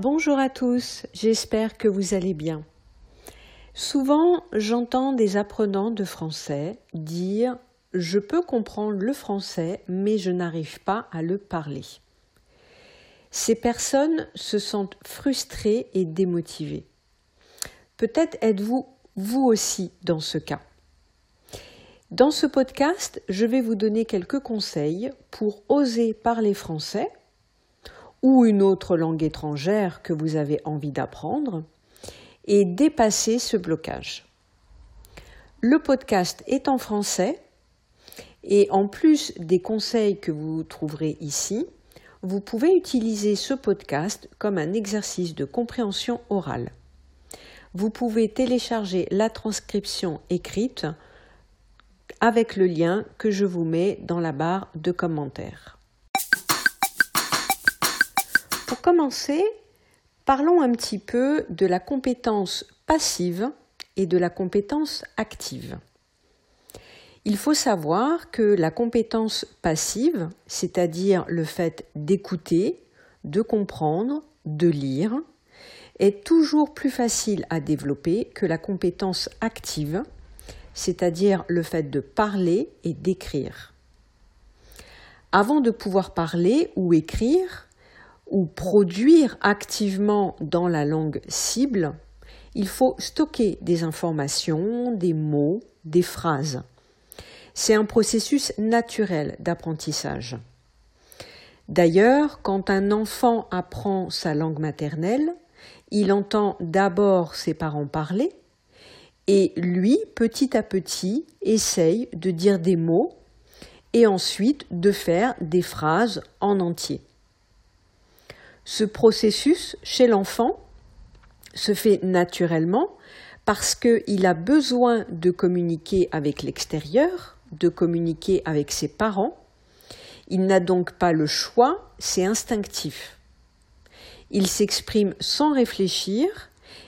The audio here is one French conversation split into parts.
Bonjour à tous, j'espère que vous allez bien. Souvent, j'entends des apprenants de français dire Je peux comprendre le français, mais je n'arrive pas à le parler. Ces personnes se sentent frustrées et démotivées. Peut-être êtes-vous vous aussi dans ce cas. Dans ce podcast, je vais vous donner quelques conseils pour oser parler français ou une autre langue étrangère que vous avez envie d'apprendre et dépasser ce blocage. Le podcast est en français et en plus des conseils que vous trouverez ici, vous pouvez utiliser ce podcast comme un exercice de compréhension orale. Vous pouvez télécharger la transcription écrite avec le lien que je vous mets dans la barre de commentaires. Commencer, parlons un petit peu de la compétence passive et de la compétence active. Il faut savoir que la compétence passive, c'est-à-dire le fait d'écouter, de comprendre, de lire, est toujours plus facile à développer que la compétence active, c'est-à-dire le fait de parler et d'écrire. Avant de pouvoir parler ou écrire, ou produire activement dans la langue cible, il faut stocker des informations, des mots, des phrases. C'est un processus naturel d'apprentissage. D'ailleurs, quand un enfant apprend sa langue maternelle, il entend d'abord ses parents parler et lui, petit à petit, essaye de dire des mots et ensuite de faire des phrases en entier. Ce processus chez l'enfant se fait naturellement parce qu'il a besoin de communiquer avec l'extérieur, de communiquer avec ses parents. Il n'a donc pas le choix, c'est instinctif. Il s'exprime sans réfléchir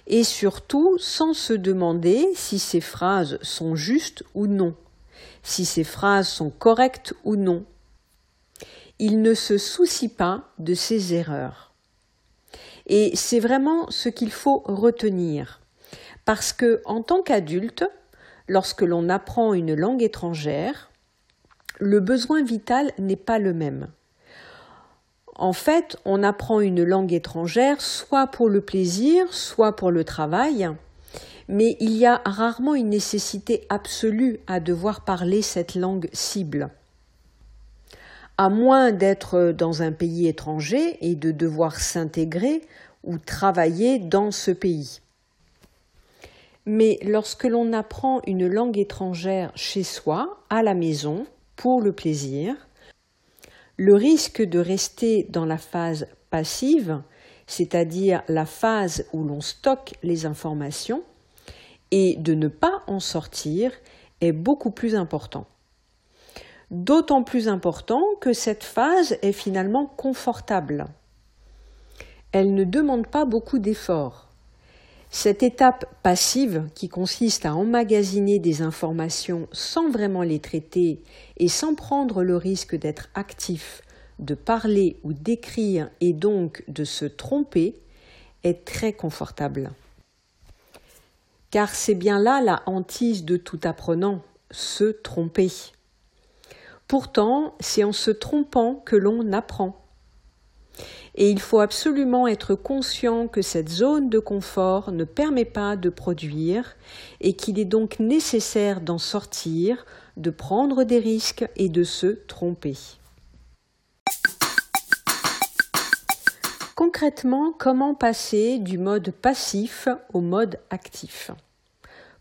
et surtout sans se demander si ses phrases sont justes ou non, si ses phrases sont correctes ou non. Il ne se soucie pas de ses erreurs. Et c'est vraiment ce qu'il faut retenir. Parce que, en tant qu'adulte, lorsque l'on apprend une langue étrangère, le besoin vital n'est pas le même. En fait, on apprend une langue étrangère soit pour le plaisir, soit pour le travail, mais il y a rarement une nécessité absolue à devoir parler cette langue cible. À moins d'être dans un pays étranger et de devoir s'intégrer ou travailler dans ce pays. Mais lorsque l'on apprend une langue étrangère chez soi, à la maison, pour le plaisir, le risque de rester dans la phase passive, c'est-à-dire la phase où l'on stocke les informations, et de ne pas en sortir est beaucoup plus important. D'autant plus important que cette phase est finalement confortable. Elle ne demande pas beaucoup d'efforts. Cette étape passive, qui consiste à emmagasiner des informations sans vraiment les traiter et sans prendre le risque d'être actif, de parler ou d'écrire et donc de se tromper, est très confortable. Car c'est bien là la hantise de tout apprenant, se tromper. Pourtant, c'est en se trompant que l'on apprend. Et il faut absolument être conscient que cette zone de confort ne permet pas de produire et qu'il est donc nécessaire d'en sortir, de prendre des risques et de se tromper. Concrètement, comment passer du mode passif au mode actif?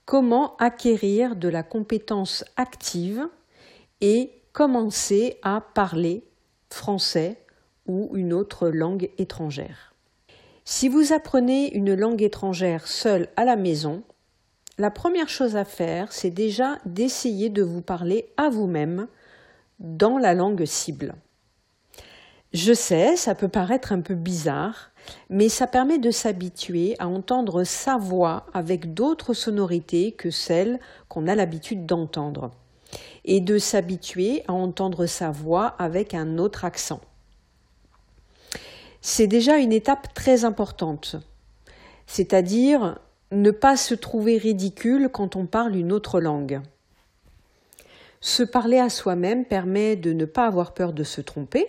Comment acquérir de la compétence active et commencer à parler français ou une autre langue étrangère. Si vous apprenez une langue étrangère seule à la maison, la première chose à faire, c'est déjà d'essayer de vous parler à vous-même dans la langue cible. Je sais, ça peut paraître un peu bizarre, mais ça permet de s'habituer à entendre sa voix avec d'autres sonorités que celles qu'on a l'habitude d'entendre, et de s'habituer à entendre sa voix avec un autre accent. c'est déjà une étape très importante. C'est-à-dire ne pas se trouver ridicule quand on parle une autre langue. Se parler à soi-même permet de ne pas avoir peur de se tromper,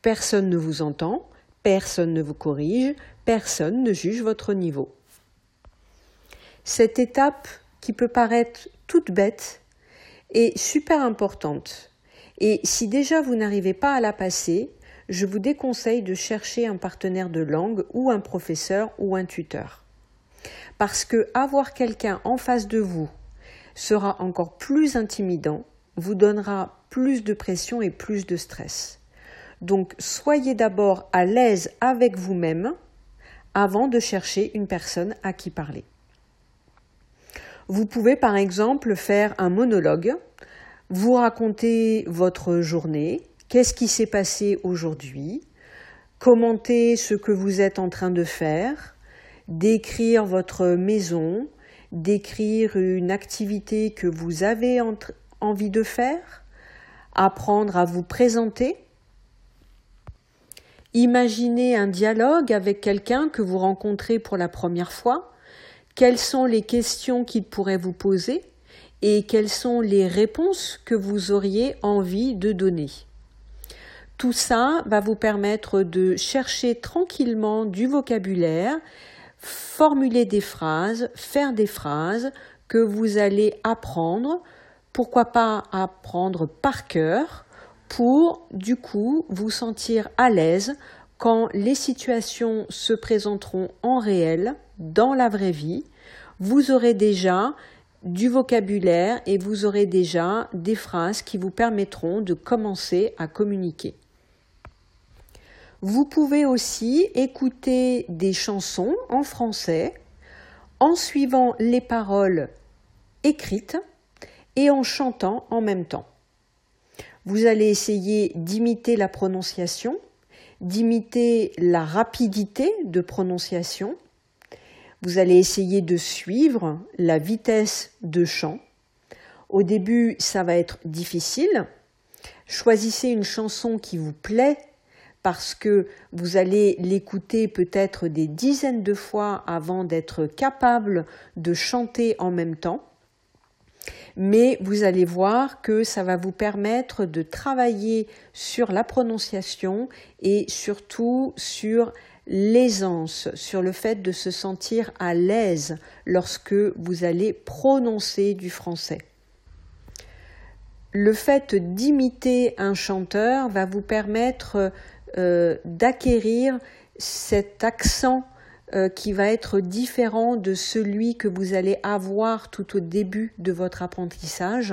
personne ne vous entend, personne ne vous corrige, personne ne juge votre niveau. Cette étape, qui peut paraître toute bête, est super importante. Et si déjà vous n'arrivez pas à la passer, je vous déconseille de chercher un partenaire de langue ou un professeur ou un tuteur. Parce que avoir quelqu'un en face de vous sera encore plus intimidant, vous donnera plus de pression et plus de stress. Donc soyez d'abord à l'aise avec vous-même avant de chercher une personne à qui parler. Vous pouvez par exemple faire un monologue, vous raconter votre journée, qu'est-ce qui s'est passé aujourd'hui, commenter ce que vous êtes en train de faire, décrire votre maison, décrire une activité que vous avez envie de faire, apprendre à vous présenter, Imaginez un dialogue avec quelqu'un que vous rencontrez pour la première fois. Quelles sont les questions qu'il pourrait vous poser et quelles sont les réponses que vous auriez envie de donner. Tout ça va vous permettre de chercher tranquillement du vocabulaire, formuler des phrases, faire des phrases que vous allez apprendre, pourquoi pas apprendre par cœur, pour du coup vous sentir à l'aise quand les situations se présenteront en réel, dans la vraie vie. Vous aurez déjà du vocabulaire et vous aurez déjà des phrases qui vous permettront de commencer à communiquer. Vous pouvez aussi écouter des chansons en français en suivant les paroles écrites et en chantant en même temps. Vous allez essayer d'imiter la prononciation, d'imiter la rapidité de prononciation. Vous allez essayer de suivre la vitesse de chant. Au début, ça va être difficile. Choisissez une chanson qui vous plaît parce que vous allez l'écouter peut-être des dizaines de fois avant d'être capable de chanter en même temps mais vous allez voir que ça va vous permettre de travailler sur la prononciation et surtout sur l'aisance, sur le fait de se sentir à l'aise lorsque vous allez prononcer du français. Le fait d'imiter un chanteur va vous permettre euh, d'acquérir cet accent euh, qui va être différent de celui que vous allez avoir tout au début de votre apprentissage.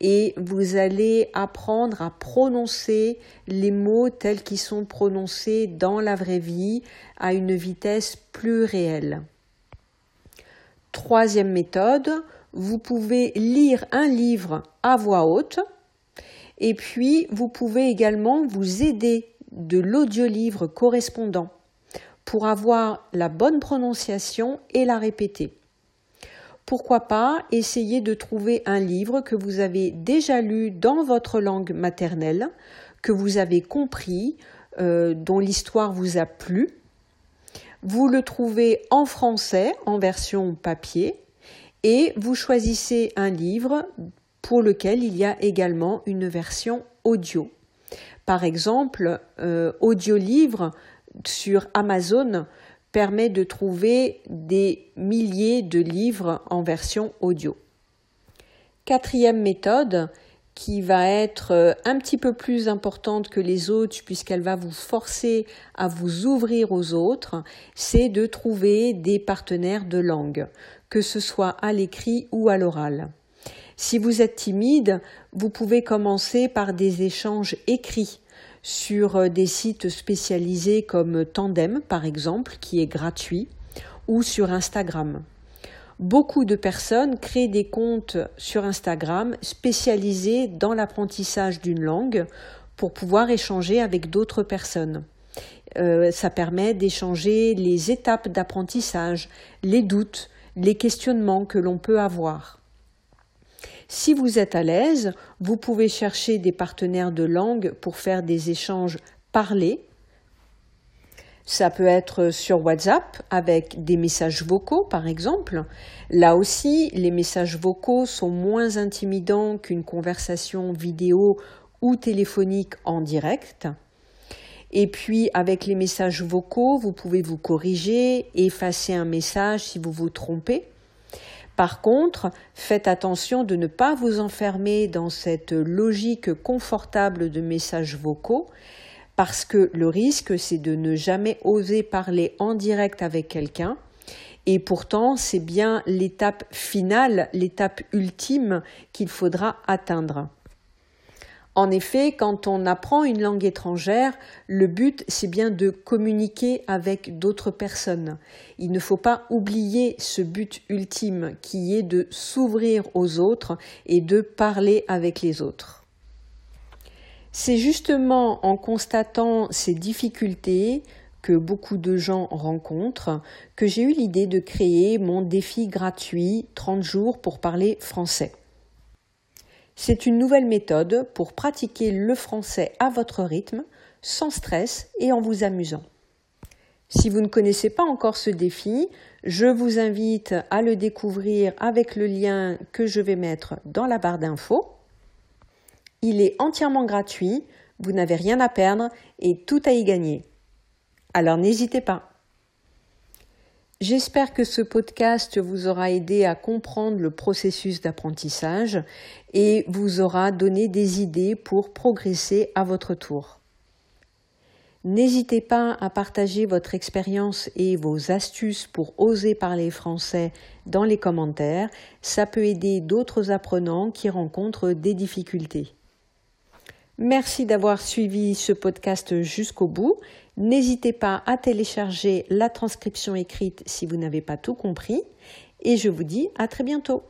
Et vous allez apprendre à prononcer les mots tels qu'ils sont prononcés dans la vraie vie à une vitesse plus réelle. Troisième méthode, vous pouvez lire un livre à voix haute. Et puis vous pouvez également vous aider de l'audiolivre correspondant pour avoir la bonne prononciation et la répéter. Pourquoi pas essayer de trouver un livre que vous avez déjà lu dans votre langue maternelle, que vous avez compris, euh, dont l'histoire vous a plu. Vous le trouvez en français, en version papier, et vous choisissez un livre pour lequel il y a également une version audio. Par exemple, euh, audio-livre sur Amazon permet de trouver des milliers de livres en version audio. Quatrième méthode, qui va être euh, un petit peu plus importante que les autres puisqu'elle va vous forcer à vous ouvrir aux autres, c'est de trouver des partenaires de langue, que ce soit à l'écrit ou à l'oral. Si vous êtes timide, vous pouvez commencer par des échanges écrits sur euh, des sites spécialisés comme Tandem par exemple, qui est gratuit, ou sur Instagram. Beaucoup de personnes créent des comptes sur Instagram spécialisés dans l'apprentissage d'une langue pour pouvoir échanger avec d'autres personnes. Euh, ça permet d'échanger les étapes d'apprentissage, les doutes, les questionnements que l'on peut avoir. Si vous êtes à l'aise, vous pouvez chercher des partenaires de langue pour faire des échanges parlés. Ça peut être sur WhatsApp avec des messages vocaux par exemple. Là aussi, les messages vocaux sont moins intimidants qu'une conversation vidéo ou téléphonique en direct. Et puis avec les messages vocaux, vous pouvez vous corriger, effacer un message si vous vous trompez. Par contre, faites attention de ne pas vous enfermer dans cette logique confortable de messages vocaux parce que le risque, c'est de ne jamais oser parler en direct avec quelqu'un. Et pourtant, c'est bien l'étape finale, l'étape ultime qu'il faudra atteindre. En effet, quand on apprend une langue étrangère, le but, c'est bien de communiquer avec d'autres personnes. Il ne faut pas oublier ce but ultime qui est de s'ouvrir aux autres et de parler avec les autres. C'est justement en constatant ces difficultés que beaucoup de gens rencontrent que j'ai eu l'idée de créer mon défi gratuit 30 jours pour parler français. C'est une nouvelle méthode pour pratiquer le français à votre rythme, sans stress et en vous amusant. Si vous ne connaissez pas encore ce défi, je vous invite à le découvrir avec le lien que je vais mettre dans la barre d'infos. Il est entièrement gratuit, vous n'avez rien à perdre et tout à y gagner. Alors n'hésitez pas. J'espère que ce podcast vous aura aidé à comprendre le processus d'apprentissage et vous aura donné des idées pour progresser à votre tour. N'hésitez pas à partager votre expérience et vos astuces pour oser parler français dans les commentaires. Ça peut aider d'autres apprenants qui rencontrent des difficultés. Merci d'avoir suivi ce podcast jusqu'au bout. N'hésitez pas à télécharger la transcription écrite si vous n'avez pas tout compris. Et je vous dis à très bientôt.